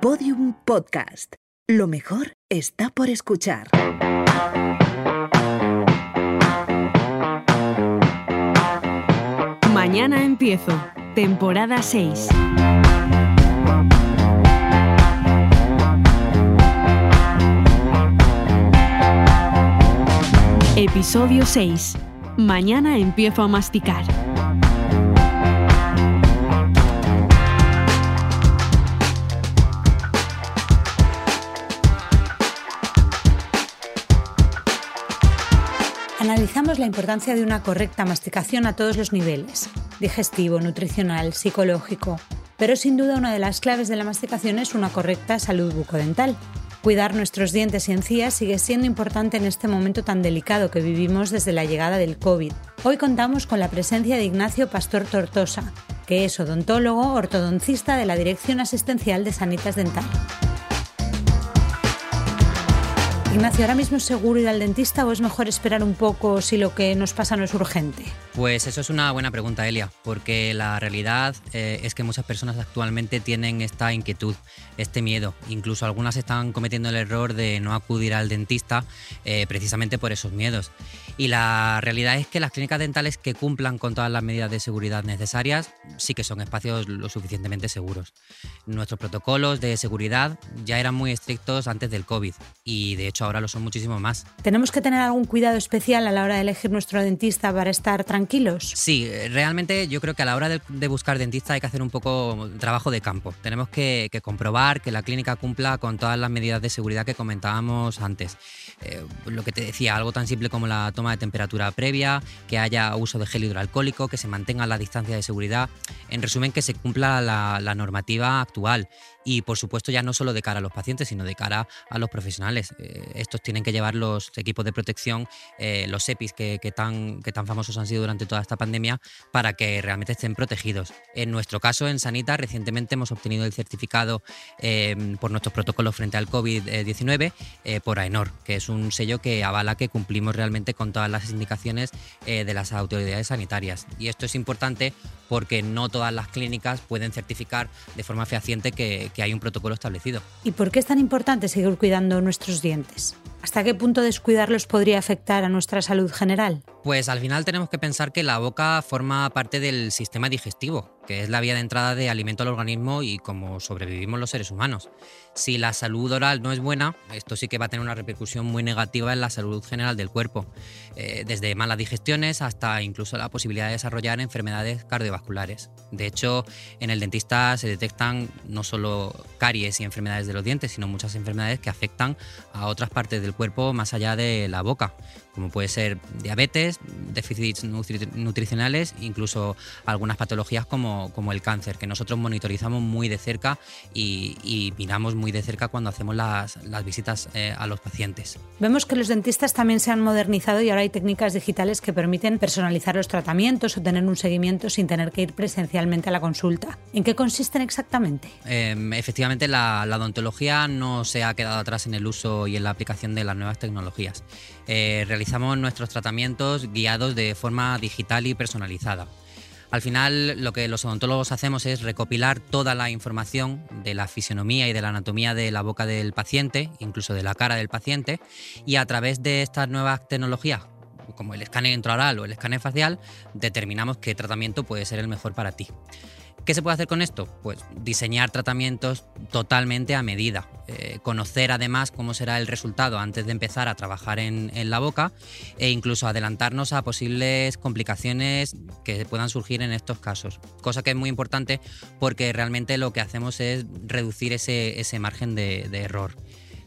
Podium Podcast. Lo mejor está por escuchar. Mañana empiezo. Temporada 6. Episodio 6. Mañana empiezo a masticar. La importancia de una correcta masticación a todos los niveles, digestivo, nutricional, psicológico, pero sin duda una de las claves de la masticación es una correcta salud bucodental. Cuidar nuestros dientes y encías sigue siendo importante en este momento tan delicado que vivimos desde la llegada del COVID. Hoy contamos con la presencia de Ignacio Pastor Tortosa, que es odontólogo ortodoncista de la Dirección Asistencial de Sanitas Dental. Ignacio, ¿ahora mismo es seguro ir al dentista o es mejor esperar un poco si lo que nos pasa no es urgente? Pues eso es una buena pregunta, Elia, porque la realidad eh, es que muchas personas actualmente tienen esta inquietud, este miedo. Incluso algunas están cometiendo el error de no acudir al dentista eh, precisamente por esos miedos. Y la realidad es que las clínicas dentales que cumplan con todas las medidas de seguridad necesarias sí que son espacios lo suficientemente seguros. Nuestros protocolos de seguridad ya eran muy estrictos antes del COVID y de hecho ahora lo son muchísimo más. ¿Tenemos que tener algún cuidado especial a la hora de elegir nuestro dentista para estar tranquilos? Sí, realmente yo creo que a la hora de, de buscar dentista hay que hacer un poco trabajo de campo. Tenemos que, que, comprobar que la clínica cumpla con todas las medidas de seguridad que comentábamos antes. Eh, lo que te decía, algo tan simple como la toma de temperatura previa, que haya uso de gel hidroalcohólico, que se mantenga la distancia de seguridad. En resumen, que se cumpla la, normativa actual y por supuesto ya no solo de cara a los pacientes, sino de cara a los profesionales. Eh, estos tienen que llevar los equipos de protección, eh, los EPIs que, que, tan, que tan famosos han sido durante toda esta pandemia, para que realmente estén protegidos. En nuestro caso, en Sanita, recientemente hemos obtenido el certificado eh, por nuestros protocolos frente al COVID-19 eh, por AENOR, que es un sello que avala que cumplimos realmente con todas las indicaciones de las autoridades sanitarias. Y esto es importante porque no todas las clínicas pueden certificar de forma fehaciente que, que hay un protocolo establecido. ¿Y por qué es tan importante seguir cuidando nuestros dientes? ¿Hasta qué punto descuidarlos podría afectar a nuestra salud general? Pues al final tenemos que pensar que la boca forma parte del sistema digestivo, que es la vía de entrada de alimento al organismo y cómo sobrevivimos los seres humanos. Si la salud oral no es buena, esto sí que va a tener una repercusión muy negativa en la salud general del cuerpo, eh, desde malas digestiones hasta incluso la posibilidad de desarrollar enfermedades cardiovasculares. De hecho, en el dentista se detectan no solo caries y enfermedades de los dientes, sino muchas enfermedades que afectan a otras partes del cuerpo más allá de la boca, como puede ser diabetes, déficits nutri nutricionales, incluso algunas patologías como, como, el cáncer, que nosotros monitorizamos muy de cerca y, y miramos muy de cerca cuando hacemos las, las visitas eh, a los pacientes. Vemos que los dentistas también se han modernizado y ahora hay técnicas digitales que permiten personalizar los tratamientos o tener un seguimiento sin tener que ir presencialmente a la consulta. ¿En qué consisten exactamente? Eh, efectivamente, la, la odontología no se ha quedado atrás en el uso y en la aplicación de las nuevas tecnologías. Eh, realizamos nuestros tratamientos guiados de forma digital y personalizada. Al final lo que los odontólogos hacemos es recopilar toda la información de la fisionomía y de la anatomía de la boca del paciente, incluso de la cara del paciente, y a través de estas nuevas tecnologías, como el escáner intraoral o el escáner facial, determinamos qué tratamiento puede ser el mejor para ti. ¿Qué se puede hacer con esto? Pues diseñar tratamientos totalmente a medida, eh, conocer además cómo será el resultado antes de empezar a trabajar en, la boca e incluso adelantarnos a posibles complicaciones que puedan surgir en estos casos. Cosa que es muy importante porque realmente lo que hacemos es reducir ese, margen de error.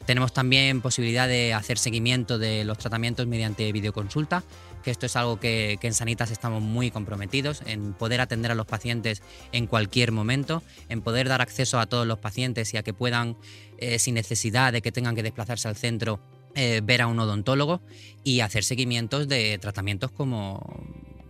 Tenemos también posibilidad de hacer seguimiento de los tratamientos mediante videoconsulta, que esto es algo que, en Sanitas estamos muy comprometidos, en poder atender a los pacientes en cualquier momento, en poder dar acceso a todos los pacientes y a que puedan, eh, sin necesidad de que tengan que desplazarse al centro, eh, ver a un odontólogo y hacer seguimientos de tratamientos como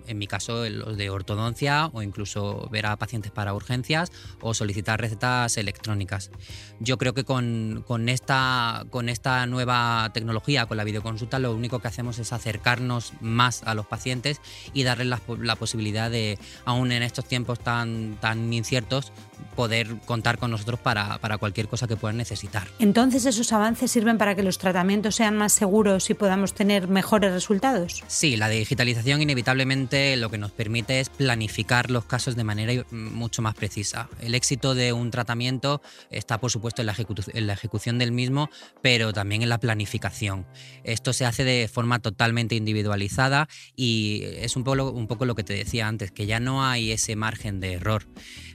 en mi caso los de ortodoncia o incluso ver a pacientes para urgencias o solicitar recetas electrónicas. Yo creo que con, con, esta, con esta nueva tecnología, con la videoconsulta, lo único que hacemos es acercarnos más a los pacientes y darles la, posibilidad de, aún en estos tiempos tan, tan inciertos, poder contar con nosotros para, para cualquier cosa que puedan necesitar. Entonces, ¿esos avances sirven para que los tratamientos sean más seguros y podamos tener mejores resultados? Sí, la digitalización inevitablemente lo que nos permite es planificar los casos de manera mucho más precisa. El éxito de un tratamiento está, por supuesto, en la, en la ejecución del mismo, pero también en la planificación. Esto se hace de forma totalmente individualizada y es un poco, un poco lo que te decía antes, que ya no hay ese margen de error.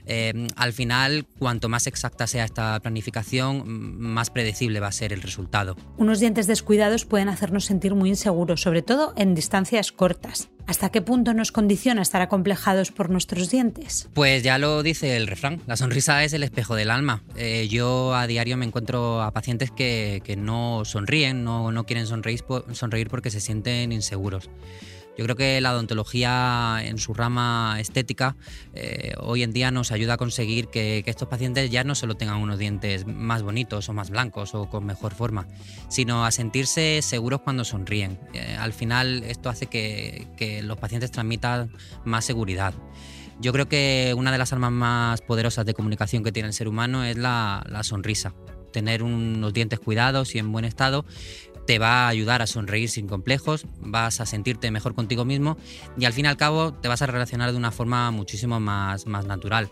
Eh, al final, cuanto más exacta sea esta planificación, más predecible va a ser el resultado. Unos dientes descuidados pueden hacernos sentir muy inseguros, sobre todo en distancias cortas. ¿Hasta qué punto nos condiciona estar acomplejados por nuestros dientes? Pues ya lo dice el refrán, la sonrisa es el espejo del alma. Eh, yo a diario me encuentro a pacientes que, no sonríen, no, no quieren sonreír, sonreír porque se sienten inseguros. Yo creo que la odontología en su rama estética eh, hoy en día nos ayuda a conseguir que, estos pacientes ya no solo tengan unos dientes más bonitos o más blancos o con mejor forma, sino a sentirse seguros cuando sonríen. Eh, al final esto hace que, los pacientes transmitan más seguridad. Yo creo que una de las armas más poderosas de comunicación que tiene el ser humano es la, la sonrisa tener unos dientes cuidados y en buen estado te va a ayudar a sonreír sin complejos, vas a sentirte mejor contigo mismo y al fin y al cabo te vas a relacionar de una forma muchísimo más, más natural.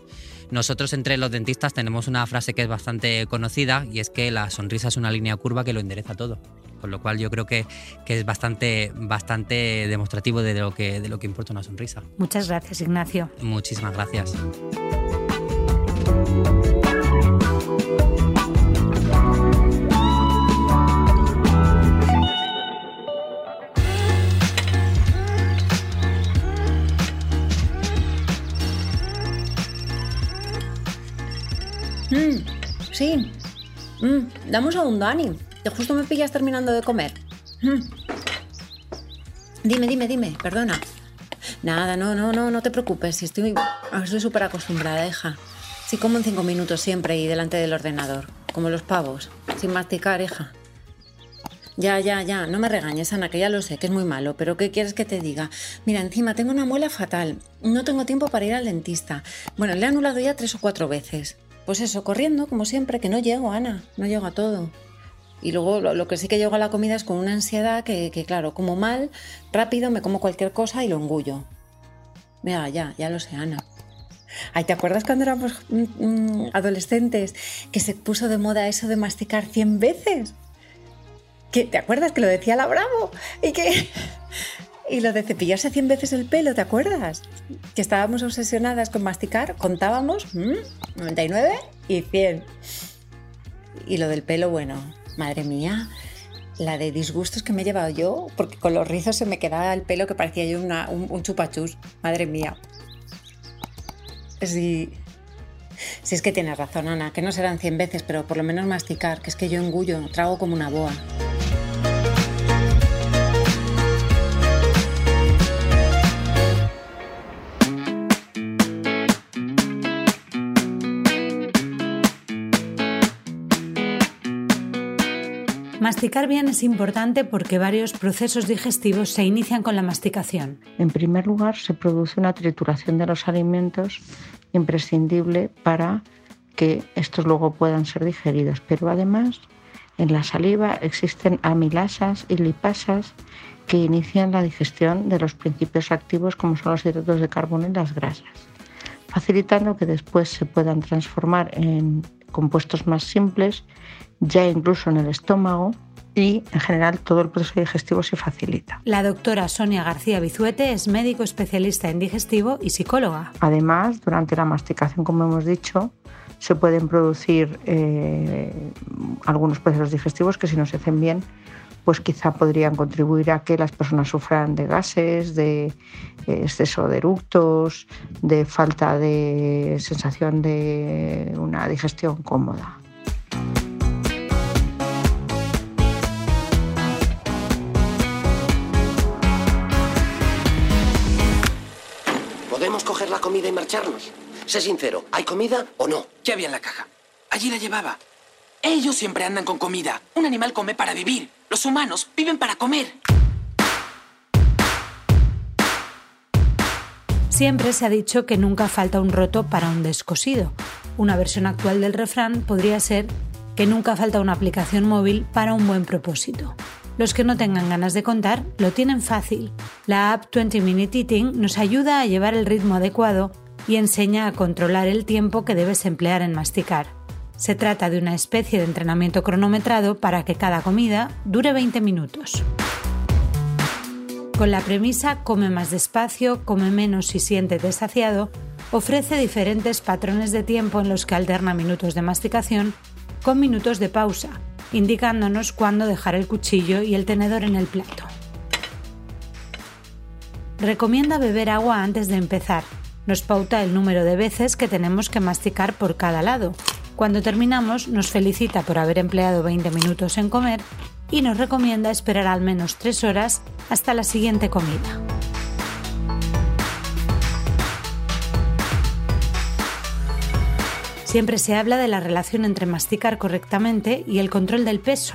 Nosotros entre los dentistas tenemos una frase que es bastante conocida y es que la sonrisa es una línea curva que lo endereza todo. Con lo cual yo creo que, que es bastante, bastante demostrativo de lo, que, de lo que importa una sonrisa. Muchas gracias, Ignacio. Muchísimas gracias. Dame un segundo, Ani. Que justo me pillas terminando de comer. Mm. Dime, dime, dime, perdona. Nada, no, no, no, no te preocupes. Estoy estoy súper acostumbrada, hija. Sí, como en cinco minutos siempre y delante del ordenador. Como los pavos. Sin masticar, hija. Ya, ya, ya, no me regañes, Ana, que ya lo sé, que es muy malo, pero ¿qué quieres que te diga? Mira, encima tengo una muela fatal, no tengo tiempo para ir al dentista. Bueno, le he anulado ya tres o cuatro veces. Pues eso, corriendo, como siempre, que no llego, Ana, no llego a todo. Y luego lo, que sí que llego a la comida es con una ansiedad que, claro, como mal, rápido me como cualquier cosa y lo engullo. Mira, ya, ya lo sé, Ana. Ay, ¿te acuerdas cuando éramos mm, mm, adolescentes que se puso de moda eso de masticar 100 veces? ¿Te acuerdas que lo decía la Bravo? Y que y lo de cepillarse 100 veces el pelo, ¿te acuerdas? Que estábamos obsesionadas con masticar, contábamos 99 y 100. Y lo del pelo, bueno, madre mía, la de disgustos que me he llevado yo, porque con los rizos se me quedaba el pelo que parecía yo un, chupachus, madre mía. Sí, si es que tienes razón, Ana, que no serán 100 veces, pero por lo menos masticar, que es que yo engullo, trago como una boa. Masticar bien es importante porque varios procesos digestivos se inician con la masticación. En primer lugar, se produce una trituración de los alimentos imprescindible para que estos luego puedan ser digeridos, pero además en la saliva existen amilasas y lipasas que inician la digestión de los principios activos como son los hidratos de carbono y las grasas, facilitando que después se puedan transformar en compuestos más simples ya incluso en el estómago y en general todo el proceso digestivo se facilita. La doctora Sonia García Bizuete es médico especialista en digestivo y psicóloga. Además, durante la masticación, como hemos dicho, se pueden producir eh, algunos procesos digestivos que si no se hacen bien, pues quizá podrían contribuir a que las personas sufran de gases, de eh, exceso de eructos, de falta de sensación de una digestión cómoda. coger la comida y marcharnos. Sé sincero, ¿hay comida o no? ¿Qué había en la caja? Allí la llevaba. Ellos siempre andan con comida. Un animal come para vivir. Los humanos viven para comer. Siempre se ha dicho que nunca falta un roto para un descosido. Una versión actual del refrán podría ser que nunca falta una aplicación móvil para un buen propósito. Los que no tengan ganas de contar lo tienen fácil. La app 20 Minute Eating nos ayuda a llevar el ritmo adecuado y enseña a controlar el tiempo que debes emplear en masticar. Se trata de una especie de entrenamiento cronometrado para que cada comida dure 20 minutos. Con la premisa come más despacio, come menos y siente desaciado, ofrece diferentes patrones de tiempo en los que alterna minutos de masticación con minutos de pausa, indicándonos cuándo dejar el cuchillo y el tenedor en el plato. Recomienda beber agua antes de empezar. Nos pauta el número de veces que tenemos que masticar por cada lado. Cuando terminamos, nos felicita por haber empleado 20 minutos en comer y nos recomienda esperar al menos 3 horas hasta la siguiente comida. Siempre se habla de la relación entre masticar correctamente y el control del peso.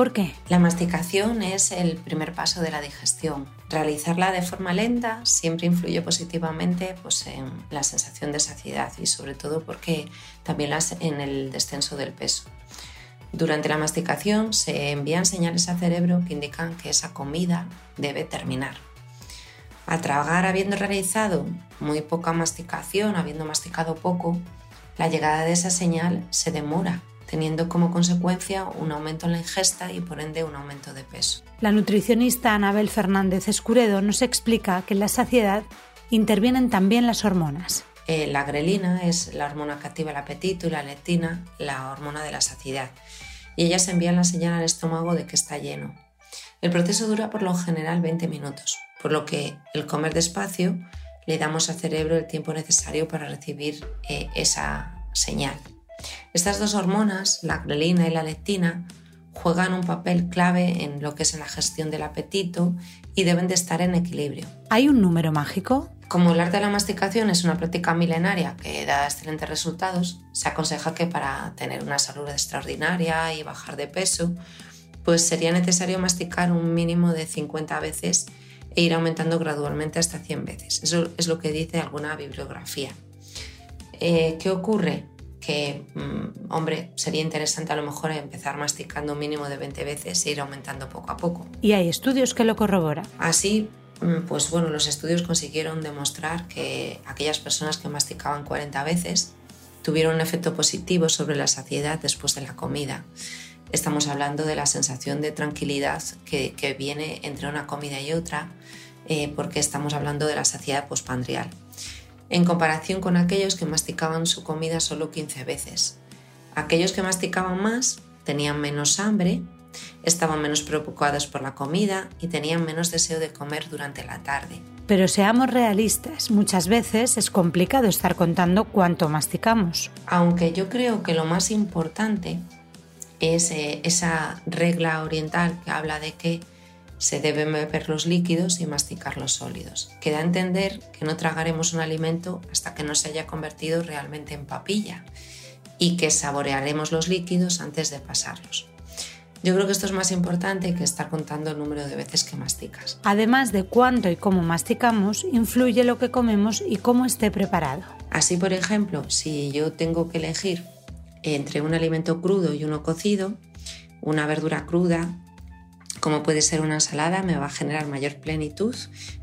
¿Por qué? La masticación es el primer paso de la digestión. Realizarla de forma lenta siempre influye positivamente pues, en la sensación de saciedad y sobre todo porque también las, en el descenso del peso. Durante la masticación se envían señales al cerebro que indican que esa comida debe terminar. Al tragar habiendo realizado muy poca masticación, habiendo masticado poco, la llegada de esa señal se demora, teniendo como consecuencia un aumento en la ingesta y por ende un aumento de peso. La nutricionista Anabel Fernández Escuredo nos explica que en la saciedad intervienen también las hormonas. Eh, la grelina es la hormona que activa el apetito y la leptina la hormona de la saciedad. Y ellas envían la señal al estómago de que está lleno. El proceso dura por lo general 20 minutos, por lo que el comer despacio le damos al cerebro el tiempo necesario para recibir eh, esa señal. Estas dos hormonas, la grelina y la leptina, juegan un papel clave en lo que es en la gestión del apetito y deben de estar en equilibrio. ¿Hay un número mágico? Como el arte de la masticación es una práctica milenaria que da excelentes resultados, se aconseja que para tener una salud extraordinaria y bajar de peso, pues sería necesario masticar un mínimo de 50 veces e ir aumentando gradualmente hasta 100 veces. Eso es lo que dice alguna bibliografía. Eh, ¿Qué ocurre? Que, mm, hombre, sería interesante a lo mejor empezar masticando un mínimo de 20 veces e ir aumentando poco a poco. ¿Y hay estudios que lo corroboran? Así, mm, pues bueno, los estudios consiguieron demostrar que aquellas personas que masticaban 40 veces tuvieron un efecto positivo sobre la saciedad después de la comida. Estamos hablando de la sensación de tranquilidad que, viene entre una comida y otra, eh, porque estamos hablando de la saciedad postpandrial, en comparación con aquellos que masticaban su comida solo 15 veces. Aquellos que masticaban más tenían menos hambre, estaban menos preocupados por la comida y tenían menos deseo de comer durante la tarde. Pero seamos realistas, muchas veces es complicado estar contando cuánto masticamos. Aunque yo creo que lo más importante es eh, esa regla oriental que habla de que se deben beber los líquidos y masticar los sólidos, que da a entender que no tragaremos un alimento hasta que no se haya convertido realmente en papilla y que saborearemos los líquidos antes de pasarlos. Yo creo que esto es más importante que estar contando el número de veces que masticas. Además de cuánto y cómo masticamos, influye lo que comemos y cómo esté preparado. Así, por ejemplo, si yo tengo que elegir entre un alimento crudo y uno cocido, una verdura cruda, como puede ser una ensalada, me va a generar mayor plenitud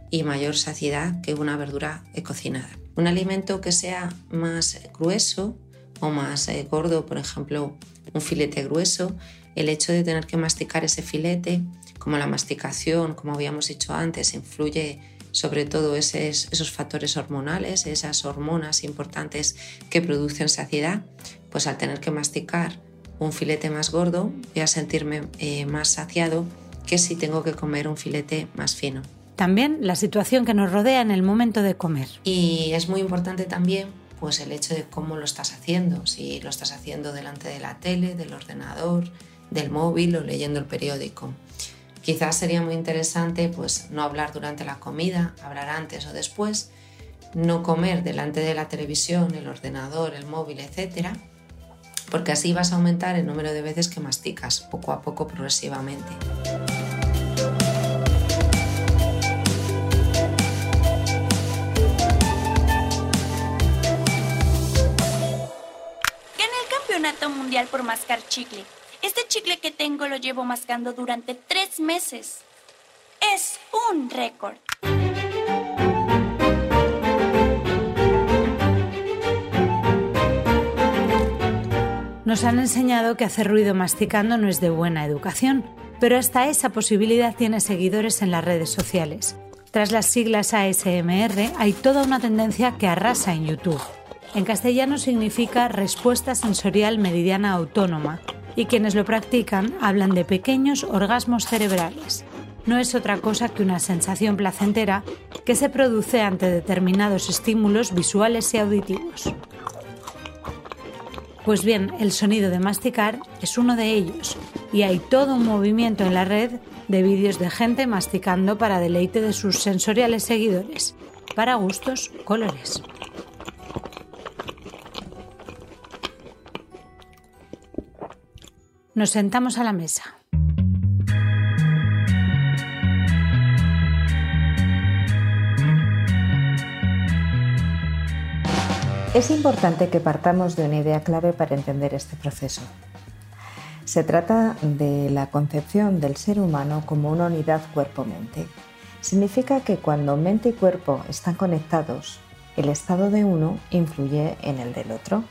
y mayor saciedad que una verdura cocinada. Un alimento que sea más grueso o más eh, gordo, por ejemplo, un filete grueso, el hecho de tener que masticar ese filete, como la masticación, como habíamos dicho antes, influye sobre todo esos, factores hormonales, esas hormonas importantes que producen saciedad, pues al tener que masticar un filete más gordo voy a sentirme eh, más saciado que si tengo que comer un filete más fino. También la situación que nos rodea en el momento de comer. Y es muy importante también pues el hecho de cómo lo estás haciendo, si lo estás haciendo delante de la tele, del ordenador, del móvil o leyendo el periódico. Quizás sería muy interesante pues no hablar durante la comida, hablar antes o después, no comer delante de la televisión, el ordenador, el móvil, etcétera, porque así vas a aumentar el número de veces que masticas poco a poco progresivamente. Campeonato mundial por mascar chicle. Este chicle que tengo lo llevo mascando durante tres meses. Es un récord. Nos han enseñado que hacer ruido masticando no es de buena educación, pero hasta esa posibilidad tiene seguidores en las redes sociales. Tras las siglas ASMR hay toda una tendencia que arrasa en YouTube. En castellano significa respuesta sensorial meridiana autónoma y quienes lo practican hablan de pequeños orgasmos cerebrales. No es otra cosa que una sensación placentera que se produce ante determinados estímulos visuales y auditivos. Pues bien, el sonido de masticar es uno de ellos y hay todo un movimiento en la red de vídeos de gente masticando para deleite de sus sensoriales seguidores, para gustos, colores. Nos sentamos a la mesa. Es importante que partamos de una idea clave para entender este proceso. Se trata de la concepción del ser humano como una unidad cuerpo-mente. Significa que cuando mente y cuerpo están conectados, el estado de uno influye en el del otro.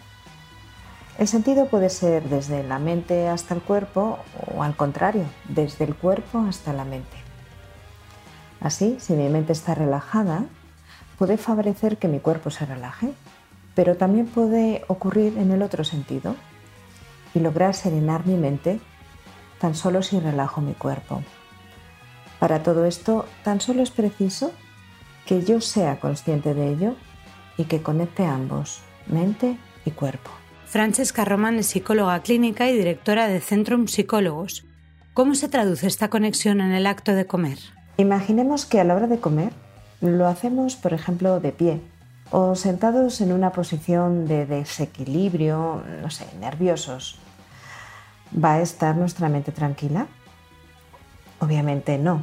El sentido puede ser desde la mente hasta el cuerpo o al contrario, desde el cuerpo hasta la mente. Así, si mi mente está relajada, puede favorecer que mi cuerpo se relaje, pero también puede ocurrir en el otro sentido y lograr serenar mi mente tan solo si relajo mi cuerpo. Para todo esto, tan solo es preciso que yo sea consciente de ello y que conecte ambos, mente y cuerpo. Francesca Roman es psicóloga clínica y directora de Centrum Psicólogos. ¿Cómo se traduce esta conexión en el acto de comer? Imaginemos que a la hora de comer lo hacemos, por ejemplo, de pie o sentados en una posición de desequilibrio, no sé, nerviosos. ¿Va a estar nuestra mente tranquila? Obviamente no.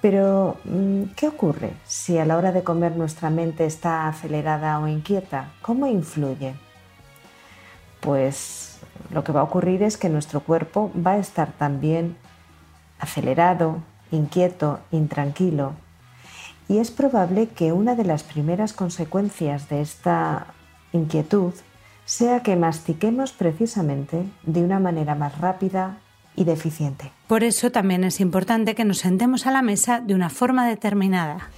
Pero, mm, ¿qué ocurre si a la hora de comer nuestra mente está acelerada o inquieta? ¿Cómo influye? Pues lo que va a ocurrir es que nuestro cuerpo va a estar también acelerado, inquieto, intranquilo. Y es probable que una de las primeras consecuencias de esta inquietud sea que mastiquemos precisamente de una manera más rápida, y deficiente. Por eso también es importante que nos sentemos a la mesa de una forma determinada.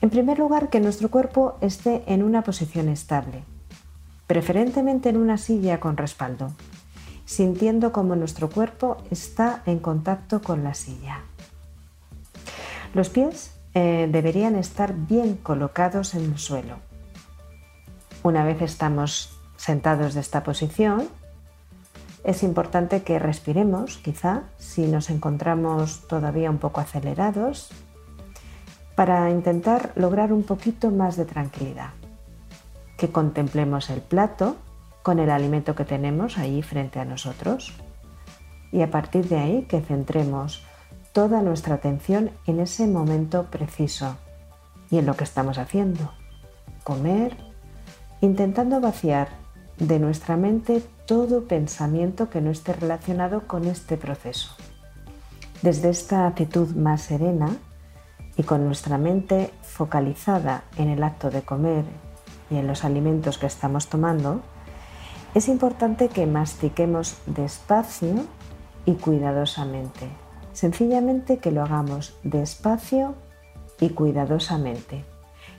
En primer lugar, que nuestro cuerpo esté en una posición estable, preferentemente en una silla con respaldo, sintiendo como nuestro cuerpo está en contacto con la silla. Los pies eh, deberían estar bien colocados en el suelo. Una vez estamos sentados de esta posición, es importante que respiremos, quizá, si nos encontramos todavía un poco acelerados, para intentar lograr un poquito más de tranquilidad. Que contemplemos el plato con el alimento que tenemos ahí frente a nosotros y a partir de ahí que centremos toda nuestra atención en ese momento preciso y en lo que estamos haciendo. Comer, intentando vaciar de nuestra mente todo pensamiento que no esté relacionado con este proceso. Desde esta actitud más serena y con nuestra mente focalizada en el acto de comer y en los alimentos que estamos tomando, es importante que mastiquemos despacio y cuidadosamente. Sencillamente que lo hagamos despacio y cuidadosamente,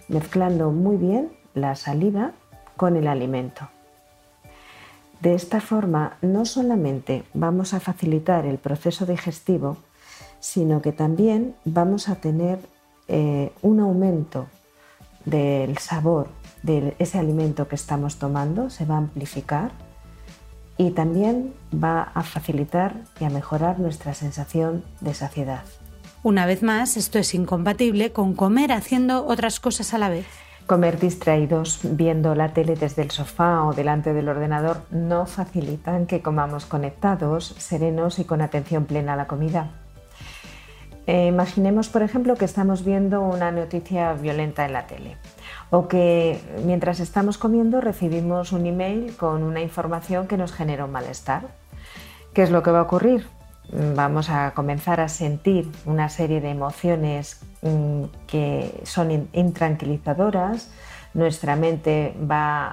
mezclando muy bien la saliva con el alimento. De esta forma, no solamente vamos a facilitar el proceso digestivo, sino que también vamos a tener eh, un aumento del sabor de ese alimento que estamos tomando, se va a amplificar y también va a facilitar y a mejorar nuestra sensación de saciedad. Una vez más, esto es incompatible con comer haciendo otras cosas a la vez. Comer distraídos viendo la tele desde el sofá o delante del ordenador no facilitan que comamos conectados, serenos y con atención plena a la comida. Eh, imaginemos, por ejemplo, que estamos viendo una noticia violenta en la tele O que mientras estamos comiendo recibimos un email con una información que nos genera un malestar. ¿Qué es lo que va a ocurrir? Vamos a comenzar a sentir una serie de emociones mm, que son intranquilizadoras, nuestra mente va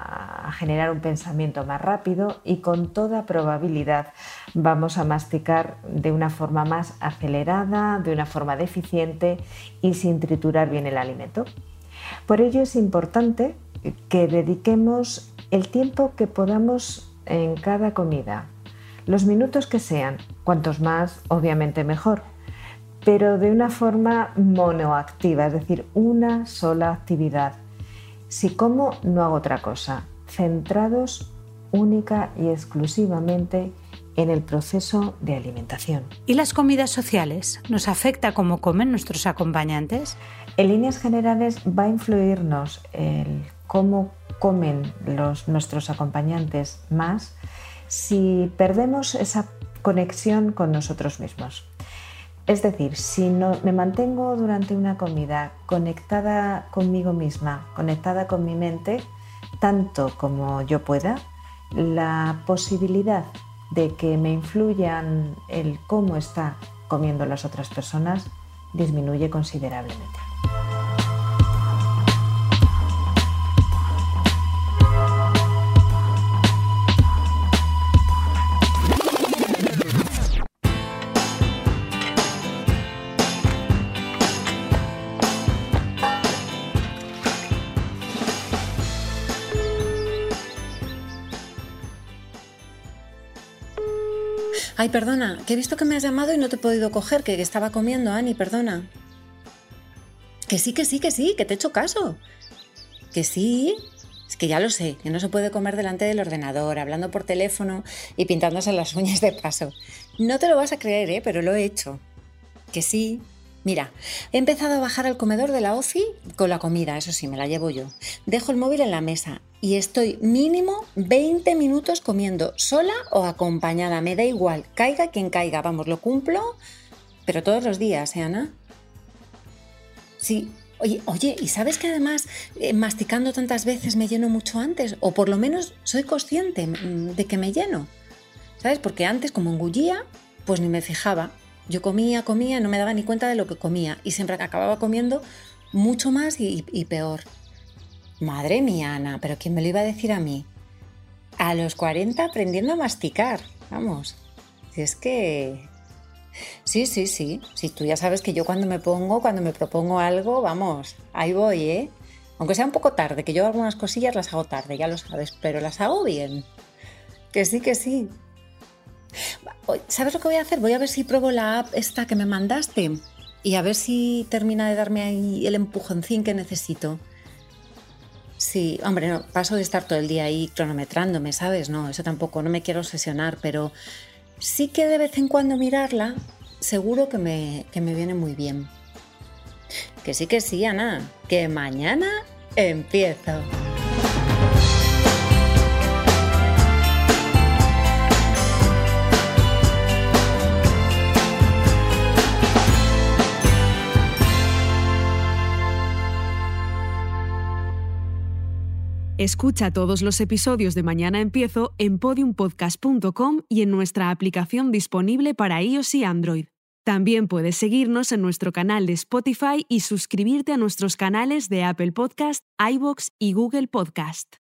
a generar un pensamiento más rápido y con toda probabilidad vamos a masticar de una forma más acelerada, de una forma deficiente y sin triturar bien el alimento. Por ello es importante que dediquemos el tiempo que podamos en cada comida, los minutos que sean, cuantos más obviamente mejor, pero de una forma monoactiva, es decir, una sola actividad si como, no hago otra cosa, centrados única y exclusivamente en el proceso de alimentación. ¿Y las comidas sociales? ¿Nos afecta cómo comen nuestros acompañantes? En líneas generales va a influirnos el cómo comen los, nuestros acompañantes más si perdemos esa conexión con nosotros mismos. Es decir, si no, me mantengo durante una comida conectada conmigo misma, conectada con mi mente, tanto como yo pueda, la posibilidad de que me influyan el cómo está comiendo las otras personas disminuye considerablemente. Ay, perdona, que he visto que me has llamado y no te he podido coger, que estaba comiendo, Ani, perdona. Que sí, que sí, que sí, que te he hecho caso. Que sí, es que ya lo sé, que no se puede comer delante del ordenador, hablando por teléfono y pintándose las uñas de paso. No te lo vas a creer, ¿eh? pero lo he hecho. Que sí, Mira, he empezado a bajar al comedor de la OFI con la comida, eso sí, me la llevo yo. Dejo el móvil en la mesa y estoy mínimo 20 minutos comiendo sola o acompañada, me da igual, caiga quien caiga, vamos, lo cumplo, pero todos los días, ¿eh, Ana? Sí, oye, oye, ¿y sabes que además eh, masticando tantas veces me lleno mucho antes? O por lo menos soy consciente mm, de que me lleno, ¿sabes? Porque antes como engullía, pues ni me fijaba yo comía, comía, no me daba ni cuenta de lo que comía y siempre acababa comiendo mucho más y, peor. Madre mía, Ana, pero ¿quién me lo iba a decir a mí? A los 40 aprendiendo a masticar, vamos. Si es que... Sí, sí, sí. Si tú ya sabes que yo cuando me pongo, cuando me propongo algo, vamos, ahí voy, ¿eh? Aunque sea un poco tarde, que yo algunas cosillas las hago tarde, ya lo sabes, pero las hago bien. Que sí, que sí. ¿Sabes lo que voy a hacer? Voy a ver si pruebo la app esta que me mandaste y a ver si termina de darme ahí el empujoncín que necesito. Sí, hombre, no, paso de estar todo el día ahí cronometrándome, ¿sabes? No, eso tampoco, no me quiero obsesionar, pero sí que de vez en cuando mirarla, seguro que me, que me viene muy bien. Que sí, que sí, Ana, que mañana empiezo. Escucha todos los episodios de Mañana Empiezo en podiumpodcast.com y en nuestra aplicación disponible para iOS y Android. También puedes seguirnos en nuestro canal de Spotify y suscribirte a nuestros canales de Apple Podcast, iBox y Google Podcast.